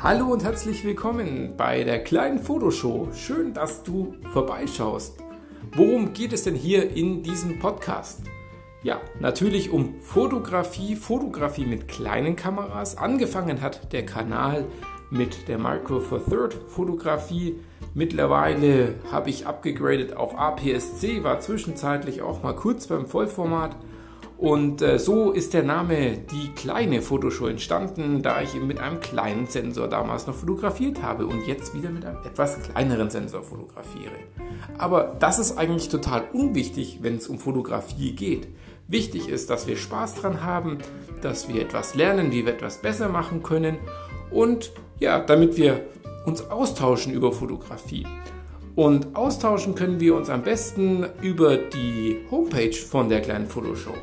Hallo und herzlich willkommen bei der kleinen Fotoshow. Schön, dass du vorbeischaust. Worum geht es denn hier in diesem Podcast? Ja, natürlich um Fotografie, Fotografie mit kleinen Kameras. Angefangen hat der Kanal mit der Micro Four Third Fotografie. Mittlerweile habe ich abgegradet auf APS-C, war zwischenzeitlich auch mal kurz beim Vollformat und äh, so ist der Name die kleine Fotoshow entstanden, da ich eben mit einem kleinen Sensor damals noch fotografiert habe und jetzt wieder mit einem etwas kleineren Sensor fotografiere. Aber das ist eigentlich total unwichtig, wenn es um Fotografie geht. Wichtig ist, dass wir Spaß dran haben, dass wir etwas lernen, wie wir etwas besser machen können und ja, damit wir uns austauschen über Fotografie. Und austauschen können wir uns am besten über die Homepage von der kleinen Fotoshow.